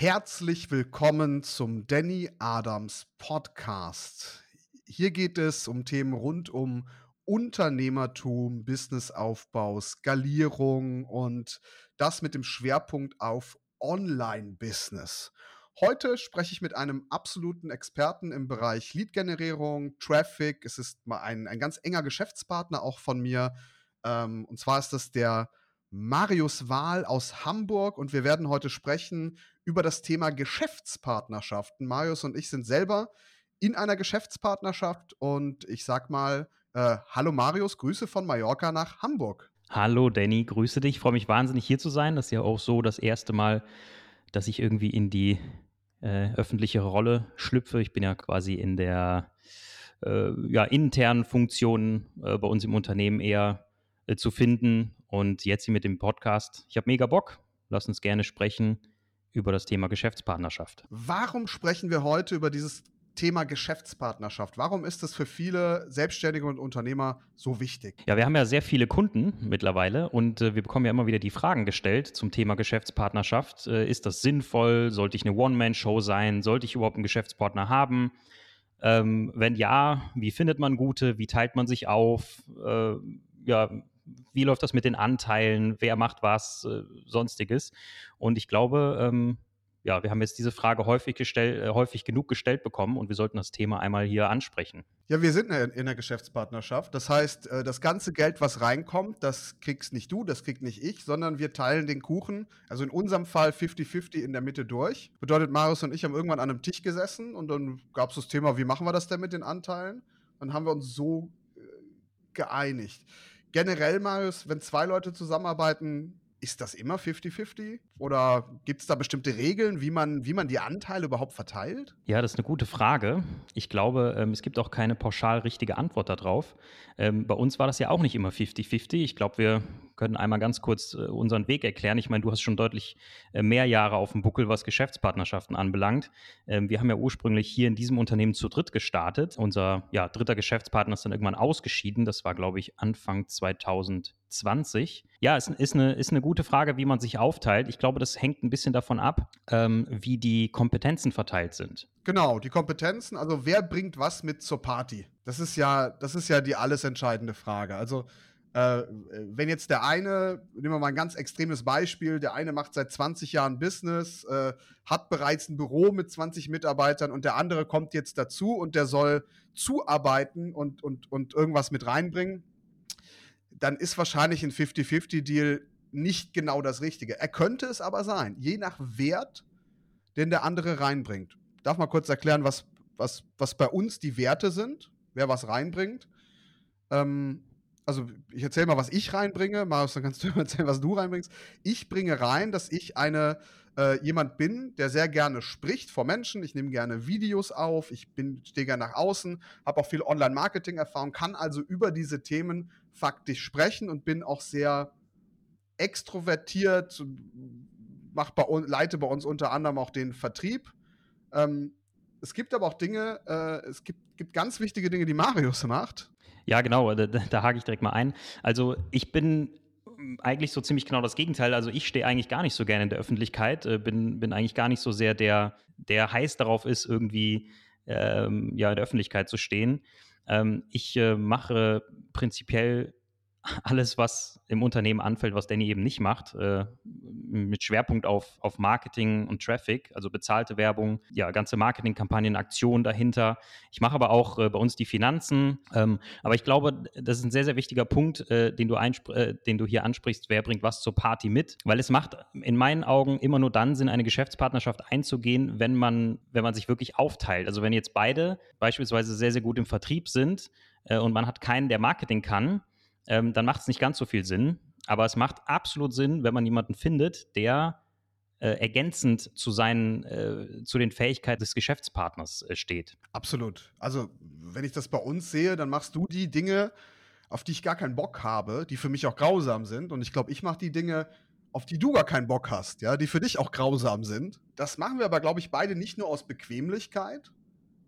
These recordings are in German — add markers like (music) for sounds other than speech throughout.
Herzlich willkommen zum Danny Adams Podcast. Hier geht es um Themen rund um Unternehmertum, Businessaufbau, Skalierung und das mit dem Schwerpunkt auf Online-Business. Heute spreche ich mit einem absoluten Experten im Bereich Lead-Generierung, Traffic. Es ist mal ein, ein ganz enger Geschäftspartner auch von mir. Ähm, und zwar ist das der Marius Wahl aus Hamburg und wir werden heute sprechen über das Thema Geschäftspartnerschaften. Marius und ich sind selber in einer Geschäftspartnerschaft und ich sag mal, äh, hallo Marius, Grüße von Mallorca nach Hamburg. Hallo Danny, grüße dich. Ich freue mich wahnsinnig hier zu sein. Das ist ja auch so das erste Mal, dass ich irgendwie in die äh, öffentliche Rolle schlüpfe. Ich bin ja quasi in der äh, ja, internen Funktion äh, bei uns im Unternehmen eher äh, zu finden. Und jetzt hier mit dem Podcast. Ich habe mega Bock. Lass uns gerne sprechen über das Thema Geschäftspartnerschaft. Warum sprechen wir heute über dieses Thema Geschäftspartnerschaft. Warum ist das für viele Selbstständige und Unternehmer so wichtig? Ja, wir haben ja sehr viele Kunden mittlerweile und äh, wir bekommen ja immer wieder die Fragen gestellt zum Thema Geschäftspartnerschaft. Äh, ist das sinnvoll? Sollte ich eine One-Man-Show sein? Sollte ich überhaupt einen Geschäftspartner haben? Ähm, wenn ja, wie findet man gute? Wie teilt man sich auf? Äh, ja, wie läuft das mit den Anteilen? Wer macht was? Äh, sonstiges. Und ich glaube, ähm, ja, wir haben jetzt diese Frage häufig, gestell, äh, häufig genug gestellt bekommen und wir sollten das Thema einmal hier ansprechen. Ja, wir sind in einer Geschäftspartnerschaft. Das heißt, äh, das ganze Geld, was reinkommt, das kriegst nicht du, das kriegt nicht ich, sondern wir teilen den Kuchen, also in unserem Fall 50-50 in der Mitte durch. Bedeutet, Marius und ich haben irgendwann an einem Tisch gesessen und dann gab es das Thema, wie machen wir das denn mit den Anteilen? Dann haben wir uns so äh, geeinigt. Generell, Marius, wenn zwei Leute zusammenarbeiten, ist das immer 50-50? Oder gibt es da bestimmte Regeln, wie man, wie man die Anteile überhaupt verteilt? Ja, das ist eine gute Frage. Ich glaube, ähm, es gibt auch keine pauschal richtige Antwort darauf. Ähm, bei uns war das ja auch nicht immer 50-50. Ich glaube, wir können einmal ganz kurz äh, unseren Weg erklären. Ich meine, du hast schon deutlich äh, mehr Jahre auf dem Buckel, was Geschäftspartnerschaften anbelangt. Ähm, wir haben ja ursprünglich hier in diesem Unternehmen zu dritt gestartet. Unser ja, dritter Geschäftspartner ist dann irgendwann ausgeschieden. Das war, glaube ich, Anfang 2020. Ja, es ist eine, ist eine gute Frage, wie man sich aufteilt. Ich glaube, das hängt ein bisschen davon ab, ähm, wie die Kompetenzen verteilt sind. Genau, die Kompetenzen, also wer bringt was mit zur Party? Das ist ja, das ist ja die alles entscheidende Frage. Also äh, wenn jetzt der eine, nehmen wir mal ein ganz extremes Beispiel, der eine macht seit 20 Jahren Business, äh, hat bereits ein Büro mit 20 Mitarbeitern und der andere kommt jetzt dazu und der soll zuarbeiten und, und, und irgendwas mit reinbringen, dann ist wahrscheinlich ein 50-50-Deal nicht genau das Richtige. Er könnte es aber sein, je nach Wert, den der andere reinbringt. Ich darf mal kurz erklären, was, was, was bei uns die Werte sind, wer was reinbringt. Ähm, also ich erzähle mal, was ich reinbringe. Marius, dann kannst du (laughs) erzählen, was du reinbringst. Ich bringe rein, dass ich eine äh, jemand bin, der sehr gerne spricht vor Menschen. Ich nehme gerne Videos auf. Ich stehe gerne nach außen, habe auch viel Online-Marketing-Erfahrung, kann also über diese Themen faktisch sprechen und bin auch sehr extrovertiert, mach bei, leite bei uns unter anderem auch den Vertrieb. Ähm, es gibt aber auch Dinge, äh, es gibt, gibt ganz wichtige Dinge, die Marius macht. Ja, genau, da, da hake ich direkt mal ein. Also ich bin eigentlich so ziemlich genau das Gegenteil. Also ich stehe eigentlich gar nicht so gerne in der Öffentlichkeit, äh, bin, bin eigentlich gar nicht so sehr der, der heiß darauf ist, irgendwie ähm, ja, in der Öffentlichkeit zu stehen. Ähm, ich äh, mache prinzipiell alles, was im Unternehmen anfällt, was Danny eben nicht macht, äh, mit Schwerpunkt auf, auf Marketing und Traffic, also bezahlte Werbung, ja, ganze Marketingkampagnen, Aktionen dahinter. Ich mache aber auch äh, bei uns die Finanzen. Ähm, aber ich glaube, das ist ein sehr, sehr wichtiger Punkt, äh, den, du äh, den du hier ansprichst. Wer bringt was zur Party mit? Weil es macht in meinen Augen immer nur dann Sinn, eine Geschäftspartnerschaft einzugehen, wenn man, wenn man sich wirklich aufteilt. Also wenn jetzt beide beispielsweise sehr, sehr gut im Vertrieb sind äh, und man hat keinen, der Marketing kann, ähm, dann macht es nicht ganz so viel Sinn. Aber es macht absolut Sinn, wenn man jemanden findet, der äh, ergänzend zu seinen, äh, zu den Fähigkeiten des Geschäftspartners äh, steht. Absolut. Also, wenn ich das bei uns sehe, dann machst du die Dinge, auf die ich gar keinen Bock habe, die für mich auch grausam sind. Und ich glaube, ich mache die Dinge, auf die du gar keinen Bock hast, ja, die für dich auch grausam sind. Das machen wir aber, glaube ich, beide nicht nur aus Bequemlichkeit.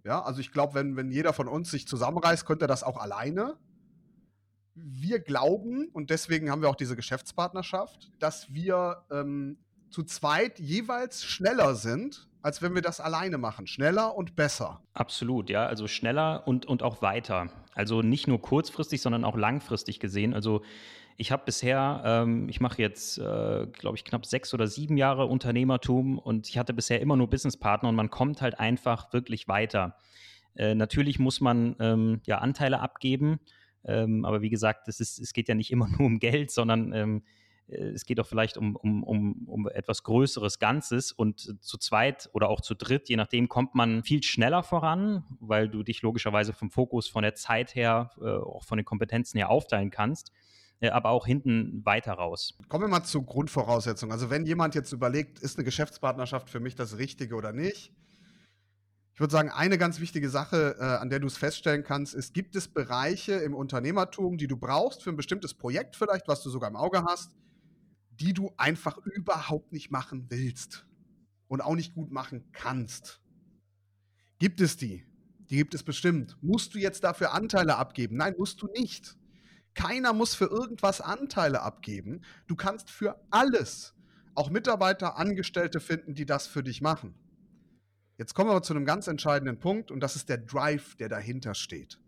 Ja, also ich glaube, wenn, wenn jeder von uns sich zusammenreißt, könnte er das auch alleine wir glauben, und deswegen haben wir auch diese Geschäftspartnerschaft, dass wir ähm, zu zweit jeweils schneller sind, als wenn wir das alleine machen. Schneller und besser. Absolut, ja. Also schneller und, und auch weiter. Also nicht nur kurzfristig, sondern auch langfristig gesehen. Also ich habe bisher, ähm, ich mache jetzt, äh, glaube ich, knapp sechs oder sieben Jahre Unternehmertum und ich hatte bisher immer nur Businesspartner und man kommt halt einfach wirklich weiter. Äh, natürlich muss man ähm, ja Anteile abgeben, ähm, aber wie gesagt, es, ist, es geht ja nicht immer (laughs) nur um Geld, sondern ähm, äh, es geht auch vielleicht um, um, um, um etwas größeres Ganzes und zu zweit oder auch zu dritt, je nachdem, kommt man viel schneller voran, weil du dich logischerweise vom Fokus, von der Zeit her, äh, auch von den Kompetenzen her aufteilen kannst äh, aber auch hinten weiter raus. Kommen wir mal zur Grundvoraussetzung. Also wenn jemand jetzt überlegt, ist eine Geschäftspartnerschaft für mich das Richtige oder nicht? Ich würde sagen, eine ganz wichtige Sache, äh, an der du es feststellen kannst, ist, gibt es Bereiche im Unternehmertum, die du brauchst für ein bestimmtes Projekt vielleicht, was du sogar im Auge hast, die du einfach überhaupt nicht machen willst und auch nicht gut machen kannst. Gibt es die? Die gibt es bestimmt. Musst du jetzt dafür Anteile abgeben? Nein, musst du nicht. Keiner muss für irgendwas Anteile abgeben. Du kannst für alles auch Mitarbeiter, Angestellte finden, die das für dich machen. Jetzt kommen wir aber zu einem ganz entscheidenden Punkt und das ist der Drive, der dahinter steht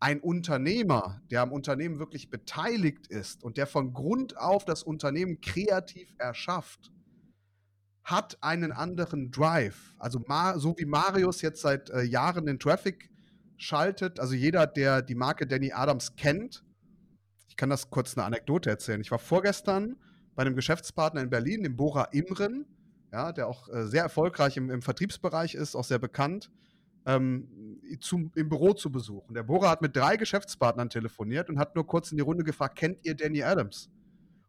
ein Unternehmer, der am Unternehmen wirklich beteiligt ist und der von Grund auf das Unternehmen kreativ erschafft, hat einen anderen Drive. Also so wie Marius jetzt seit äh, Jahren den Traffic schaltet, also jeder, der die Marke Danny Adams kennt, ich kann das kurz eine Anekdote erzählen. Ich war vorgestern bei einem Geschäftspartner in Berlin, dem Bora Imren, ja, der auch äh, sehr erfolgreich im, im Vertriebsbereich ist, auch sehr bekannt ähm, zum, im Büro zu besuchen. Der Bohrer hat mit drei Geschäftspartnern telefoniert und hat nur kurz in die Runde gefragt, kennt ihr Danny Adams?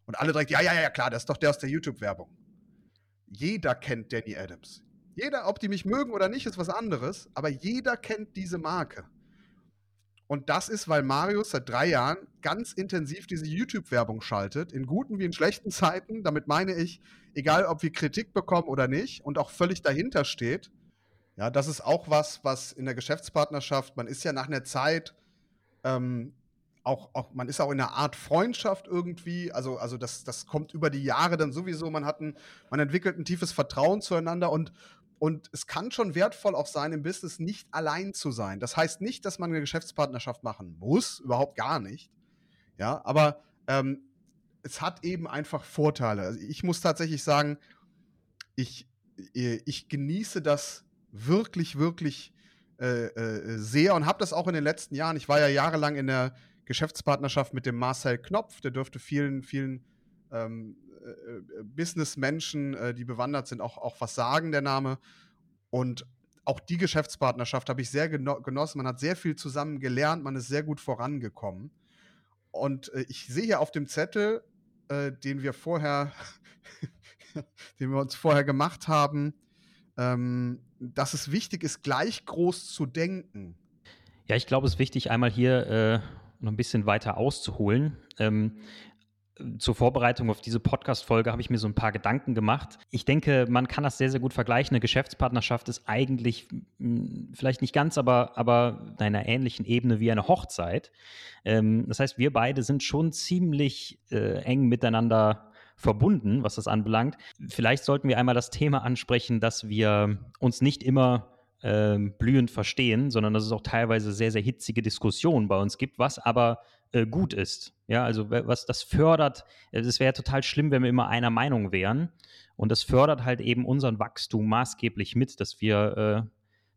Und alle direkt, ja, ja, ja, klar, das ist doch der aus der YouTube-Werbung. Jeder kennt Danny Adams. Jeder, ob die mich mögen oder nicht, ist was anderes, aber jeder kennt diese Marke. Und das ist, weil Marius seit drei Jahren ganz intensiv diese YouTube-Werbung schaltet, in guten wie in schlechten Zeiten. Damit meine ich, egal ob wir Kritik bekommen oder nicht und auch völlig dahinter steht, ja, das ist auch was, was in der Geschäftspartnerschaft, man ist ja nach einer Zeit ähm, auch, auch, man ist auch in einer Art Freundschaft irgendwie, also, also das, das kommt über die Jahre dann sowieso, man hat ein, man entwickelt ein tiefes Vertrauen zueinander und, und es kann schon wertvoll auch sein, im Business nicht allein zu sein. Das heißt nicht, dass man eine Geschäftspartnerschaft machen muss, überhaupt gar nicht. Ja, aber ähm, es hat eben einfach Vorteile. Also ich muss tatsächlich sagen, ich, äh, ich genieße das wirklich, wirklich äh, äh, sehr und habe das auch in den letzten Jahren. Ich war ja jahrelang in der Geschäftspartnerschaft mit dem Marcel Knopf, der dürfte vielen, vielen ähm, äh, äh Businessmenschen, äh, die bewandert sind, auch, auch was sagen, der Name. Und auch die Geschäftspartnerschaft habe ich sehr geno genossen. Man hat sehr viel zusammen gelernt, man ist sehr gut vorangekommen. Und äh, ich sehe hier auf dem Zettel, den wir vorher, (laughs) den wir uns vorher gemacht haben, ähm, dass es wichtig ist, gleich groß zu denken. Ja, ich glaube, es ist wichtig, einmal hier äh, noch ein bisschen weiter auszuholen. Ähm, zur Vorbereitung auf diese Podcast-Folge habe ich mir so ein paar Gedanken gemacht. Ich denke, man kann das sehr, sehr gut vergleichen. Eine Geschäftspartnerschaft ist eigentlich vielleicht nicht ganz, aber, aber in einer ähnlichen Ebene wie eine Hochzeit. Ähm, das heißt, wir beide sind schon ziemlich äh, eng miteinander verbunden, was das anbelangt. Vielleicht sollten wir einmal das Thema ansprechen, dass wir uns nicht immer äh, blühend verstehen, sondern dass es auch teilweise sehr, sehr hitzige Diskussionen bei uns gibt, was aber äh, gut ist. Ja, also was das fördert, es wäre total schlimm, wenn wir immer einer Meinung wären. Und das fördert halt eben unseren Wachstum maßgeblich mit, dass wir äh,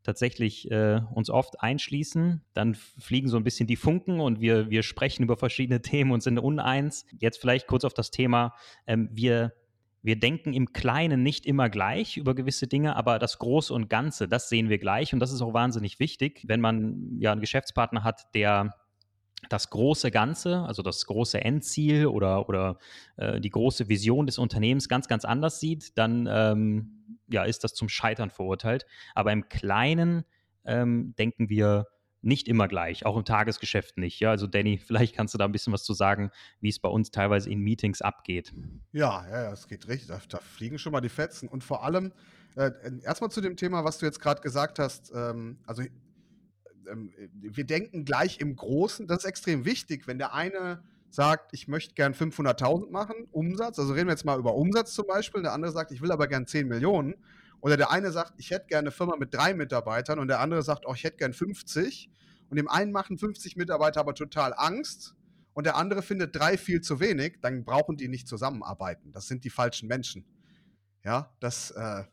tatsächlich äh, uns oft einschließen. Dann fliegen so ein bisschen die Funken und wir, wir sprechen über verschiedene (laughs) Themen und sind uneins. Jetzt vielleicht kurz auf das Thema. Ähm, wir, wir denken im Kleinen nicht immer gleich über gewisse Dinge, aber das Große und Ganze, das sehen wir gleich. Und das ist auch wahnsinnig wichtig, wenn man ja einen Geschäftspartner hat, der das große Ganze, also das große Endziel oder, oder äh, die große Vision des Unternehmens ganz, ganz anders sieht, dann ähm, ja, ist das zum Scheitern verurteilt. Aber im Kleinen ähm, denken wir nicht immer gleich, auch im Tagesgeschäft nicht. Ja, also Danny, (laughs) vielleicht kannst du da ein bisschen was zu sagen, wie es bei uns teilweise in Meetings abgeht. Ja, ja, es geht richtig. Da, da, fliegen schon mal die Fetzen. Und vor allem, äh, erstmal zu dem Thema, was du jetzt gerade gesagt hast. Ähm, also, ähm, wir denken gleich im Großen. Das ist extrem wichtig. Wenn der eine sagt, ich möchte gern 500.000 machen, Umsatz, also reden wir jetzt mal über Umsatz zum Beispiel, der andere sagt, ich will aber gern 10 Millionen. Oder der eine sagt, ich hätte gerne eine Firma mit drei Mitarbeitern und der andere sagt, oh, ich hätte gern 50. Und dem einen machen 50 Mitarbeiter aber total Angst und der andere findet drei viel zu wenig, dann brauchen die nicht zusammenarbeiten. Das sind die falschen Menschen. Ja, das, äh,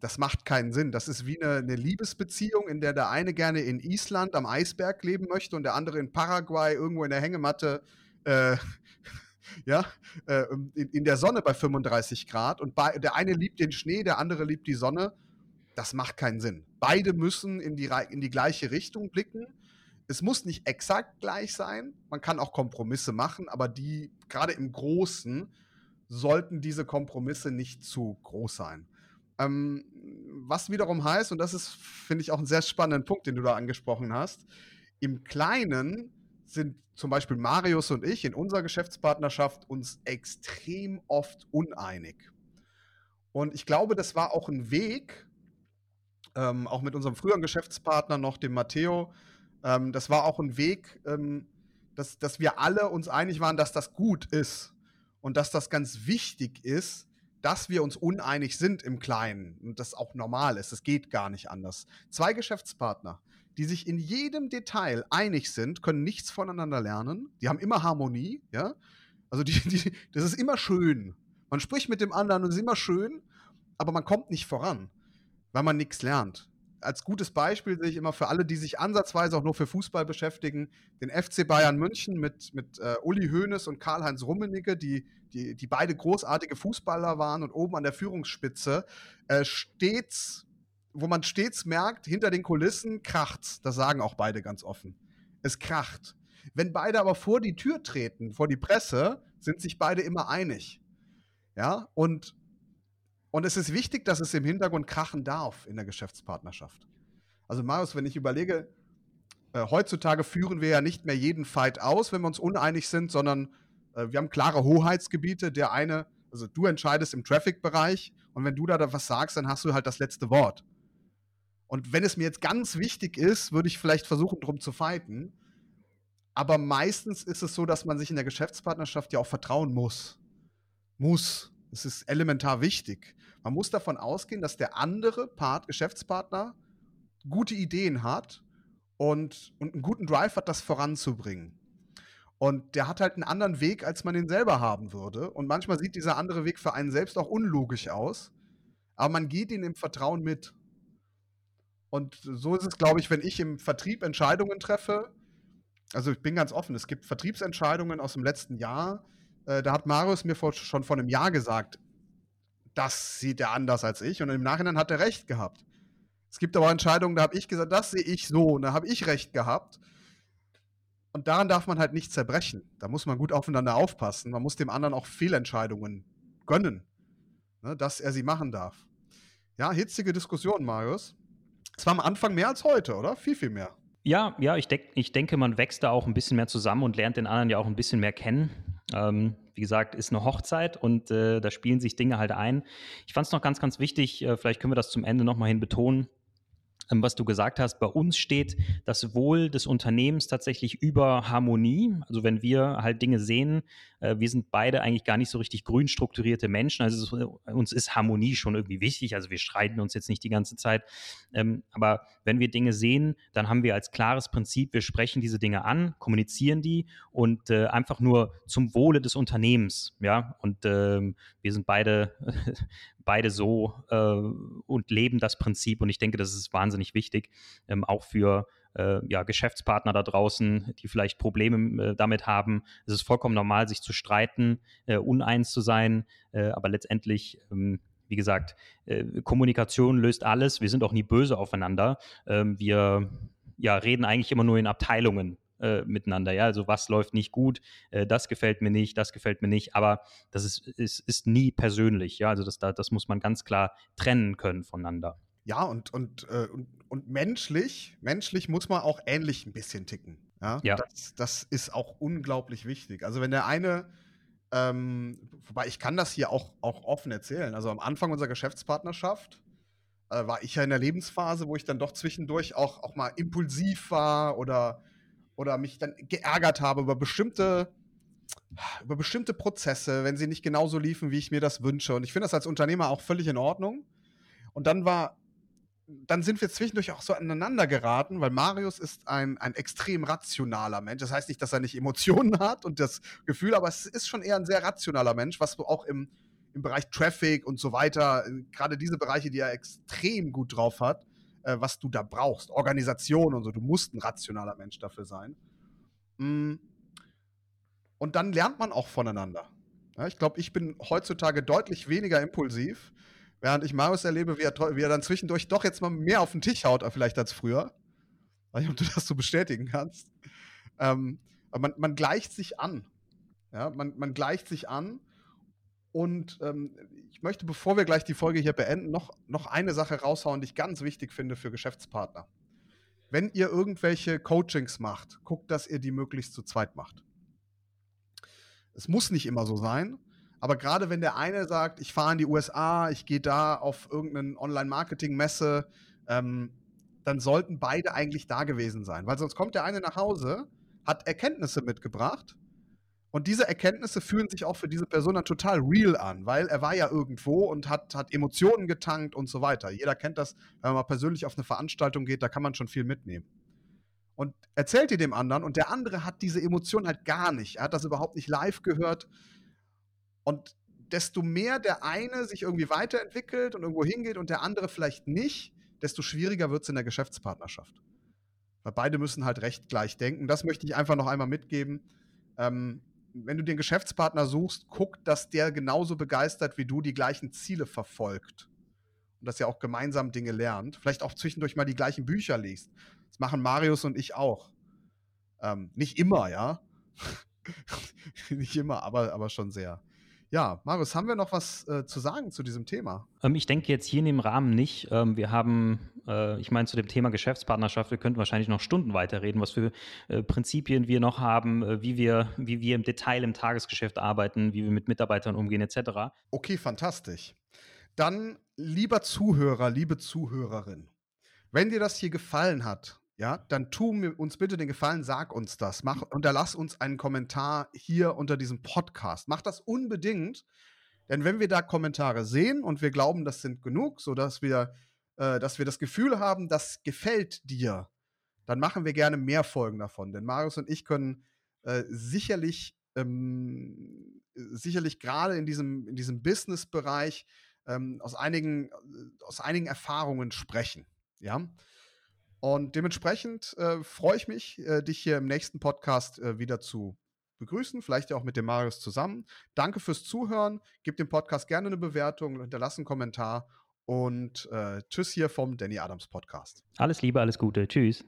das macht keinen Sinn. Das ist wie eine, eine, Liebesbeziehung, in der der eine gerne in Island am Eisberg leben möchte und der andere in Paraguay irgendwo in der Hängematte, äh, (laughs) ja, äh, in, in, der Sonne bei 35 Grad. Und bei, der eine liebt den Schnee, der andere liebt die Sonne. Das macht keinen Sinn. Beide müssen in die, in die gleiche Richtung blicken. Es muss nicht exakt gleich sein. Man kann auch Kompromisse machen, aber die, gerade im Großen, sollten diese Kompromisse nicht zu groß sein. Ähm, was wiederum heißt, und das ist, finde ich, auch einen sehr spannenden Punkt, den du da angesprochen hast, im Kleinen sind zum Beispiel Marius und ich in unserer Geschäftspartnerschaft uns extrem oft uneinig. Und ich glaube, das war auch ein Weg, ähm, auch mit unserem früheren Geschäftspartner noch, dem Matteo, ähm, das war auch ein Weg, ähm, dass, dass wir alle uns einig waren, dass das gut ist und dass das ganz wichtig ist, dass wir uns uneinig sind im Kleinen und das auch normal ist. Es geht gar nicht anders. Zwei Geschäftspartner, die sich in jedem Detail einig sind, können nichts voneinander lernen. Die haben immer Harmonie, ja. Also die, die, das ist immer schön. Man spricht mit dem anderen und es ist immer schön, aber man kommt nicht voran, weil man nichts lernt als gutes Beispiel sehe ich immer für alle, die sich ansatzweise auch nur für Fußball beschäftigen, den FC Bayern München mit, mit äh, Uli Hoeneß und Karl-Heinz Rummenigge, die, die, die beide großartige Fußballer waren und oben an der Führungsspitze äh, stets, wo man stets merkt, hinter den Kulissen kracht's. Das sagen auch beide ganz offen. Es kracht. Wenn beide aber vor die Tür treten, vor die Presse, sind sich beide immer einig. Ja, und und es ist wichtig, dass es im Hintergrund krachen darf in der Geschäftspartnerschaft. Also Marius, wenn ich überlege, äh, heutzutage führen wir ja nicht mehr jeden Fight aus, wenn wir uns uneinig sind, sondern äh, wir haben klare Hoheitsgebiete. Der eine, also du entscheidest im Traffic-Bereich und wenn du da was sagst, dann hast du halt das letzte Wort. Und wenn es mir jetzt ganz wichtig ist, würde ich vielleicht versuchen, drum zu fighten. Aber meistens ist es so, dass man sich in der Geschäftspartnerschaft ja auch vertrauen muss. Muss. Es ist elementar wichtig. Man muss davon ausgehen, dass der andere Part, Geschäftspartner, gute Ideen hat und, und einen guten Drive hat, das voranzubringen. Und der hat halt einen anderen Weg, als man den selber haben würde. Und manchmal sieht dieser andere Weg für einen selbst auch unlogisch aus. Aber man geht ihn im Vertrauen mit. Und so ist es, glaube ich, wenn ich im Vertrieb Entscheidungen treffe. Also ich bin ganz offen, es gibt Vertriebsentscheidungen aus dem letzten Jahr. Äh, da hat Marius mir vor, schon vor einem Jahr gesagt, das sieht er anders als ich. Und im Nachhinein hat er recht gehabt. Es gibt aber Entscheidungen, da habe ich gesagt, das sehe ich so. Und da habe ich recht gehabt. Und daran darf man halt nicht zerbrechen. Da muss man gut aufeinander aufpassen. Man muss dem anderen auch Fehlentscheidungen gönnen, ne, dass er sie machen darf. Ja, hitzige Diskussion, Marius. Es war am Anfang mehr als heute, oder? Viel, viel mehr. Ja, ja, ich, denk, ich denke, man wächst da auch ein bisschen mehr zusammen und lernt den anderen ja auch ein bisschen mehr kennen. Ähm, wie gesagt, ist eine Hochzeit und äh, da spielen sich Dinge halt ein. Ich fand es noch ganz, ganz wichtig, äh, vielleicht können wir das zum Ende nochmal hin betonen, was du gesagt hast, bei uns steht das Wohl des Unternehmens tatsächlich über Harmonie. Also wenn wir halt Dinge sehen, äh, wir sind beide eigentlich gar nicht so richtig grün strukturierte Menschen. Also uns ist Harmonie schon irgendwie wichtig. Also wir streiten uns jetzt nicht die ganze Zeit. Ähm, aber wenn wir Dinge sehen, dann haben wir als klares Prinzip, wir sprechen diese Dinge an, kommunizieren die und äh, einfach nur zum Wohle des Unternehmens. Ja, und ähm, wir sind beide (laughs) beide so äh, und leben das Prinzip. Und ich denke, das ist wahnsinnig wichtig, ähm, auch für äh, ja, Geschäftspartner da draußen, die vielleicht Probleme äh, damit haben. Es ist vollkommen normal, sich zu streiten, äh, uneins zu sein, äh, aber letztendlich. Ähm, wie gesagt, äh, Kommunikation löst alles. Wir sind auch nie böse aufeinander. Ähm, wir ja, reden eigentlich immer nur in Abteilungen äh, miteinander. Ja, also was läuft nicht gut, äh, das gefällt mir nicht, das gefällt mir nicht, aber das ist, ist, ist nie persönlich. Ja, also das, das muss man ganz klar trennen können voneinander. Ja, und, und, äh, und, und, menschlich, menschlich muss man auch ähnlich ein bisschen ticken. Ja, ja. Das, das ist auch unglaublich wichtig. Also wenn der eine ähm, wobei ich kann das hier auch, auch offen erzählen. Also am Anfang unserer Geschäftspartnerschaft äh, war ich ja in der Lebensphase, wo ich dann doch zwischendurch auch, auch mal impulsiv war oder oder mich dann geärgert habe über bestimmte über bestimmte Prozesse, wenn sie nicht genauso liefen, wie ich mir das wünsche. Und ich finde das als Unternehmer auch völlig in Ordnung. Und dann war, dann sind wir zwischendurch auch so aneinander geraten, weil Marius ist ein, ein extrem rationaler Mensch. Das heißt nicht, dass er nicht Emotionen (laughs) hat und das Gefühl, aber es ist schon eher ein sehr rationaler Mensch, was auch im, im Bereich Traffic und so weiter, gerade diese Bereiche, die er extrem gut drauf hat, äh, was du da brauchst. Organisation und so. Du musst ein rationaler Mensch dafür sein. Mm. Und dann lernt man auch voneinander. Ja, ich glaube, ich bin heutzutage deutlich weniger impulsiv, während ich Marius erlebe, wie er, wie er dann zwischendurch doch jetzt mal mehr auf den Tisch haut, vielleicht als früher. Weiß nicht, ob du das so bestätigen kannst. Ähm, aber man, man, gleicht sich an. Ja, man, man gleicht sich an. Und ähm, ich möchte, bevor wir gleich die Folge hier beenden, noch, noch eine Sache raushauen, die ich ganz wichtig finde für Geschäftspartner. Wenn ihr irgendwelche Coachings macht, guckt, dass ihr die möglichst zu zweit macht. Es muss nicht immer so sein, aber gerade wenn der eine sagt, ich fahre in die USA, ich gehe da auf irgendeine Online-Marketing-Messe, ähm, dann sollten beide eigentlich da gewesen sein. Weil sonst kommt der eine nach Hause, hat Erkenntnisse mitgebracht und diese Erkenntnisse fühlen sich auch für diese Person dann total real an, weil er war ja irgendwo und hat, hat Emotionen getankt und so weiter. Jeder kennt das, wenn man mal persönlich auf eine Veranstaltung geht, da kann man schon viel mitnehmen und erzählt die dem anderen und der andere hat diese Emotion halt gar nicht. Er hat das überhaupt nicht live gehört. Und desto mehr der eine sich irgendwie weiterentwickelt und irgendwo hingeht und der andere vielleicht nicht, desto schwieriger wird es in der Geschäftspartnerschaft. Weil beide müssen halt recht gleich denken. Das möchte ich einfach noch einmal mitgeben. Ähm, wenn du den Geschäftspartner suchst, guck, dass der genauso begeistert wie du die gleichen Ziele verfolgt. Und dass ihr auch gemeinsam Dinge lernt. Vielleicht auch zwischendurch mal die gleichen Bücher liest machen Marius und ich auch. Ähm, nicht immer, ja. (laughs) nicht immer, aber, aber schon sehr. Ja, Marius, haben wir noch was äh, zu sagen zu diesem Thema? Ähm, ich denke jetzt hier in dem Rahmen nicht. Ähm, wir haben, äh, ich meine, zu dem Thema Geschäftspartnerschaft, wir könnten wahrscheinlich noch Stunden weiterreden, was für äh, Prinzipien wir noch haben, äh, wie, wir, wie wir im Detail im Tagesgeschäft arbeiten, wie wir mit Mitarbeitern umgehen, etc. Okay, fantastisch. Dann, lieber Zuhörer, liebe Zuhörerin, wenn dir das hier gefallen hat, ja, dann tu mir uns bitte den Gefallen, sag uns das. Mach, unterlass uns einen Kommentar hier unter diesem Podcast. Mach das unbedingt, denn wenn wir da Kommentare sehen und wir glauben, das sind genug, sodass wir, äh, dass wir das Gefühl haben, das gefällt dir, dann machen wir gerne mehr Folgen davon. Denn Marius und ich können äh, sicherlich, ähm, sicherlich gerade in diesem, in diesem Business-Bereich ähm, aus, einigen, aus einigen Erfahrungen sprechen. Ja. Und dementsprechend äh, freue ich mich, äh, dich hier im nächsten Podcast äh, wieder zu begrüßen, vielleicht ja auch mit dem Marius zusammen. Danke fürs Zuhören. Gib dem Podcast gerne eine Bewertung, hinterlass einen Kommentar und äh, tschüss hier vom Danny Adams Podcast. Alles Liebe, alles Gute. Tschüss.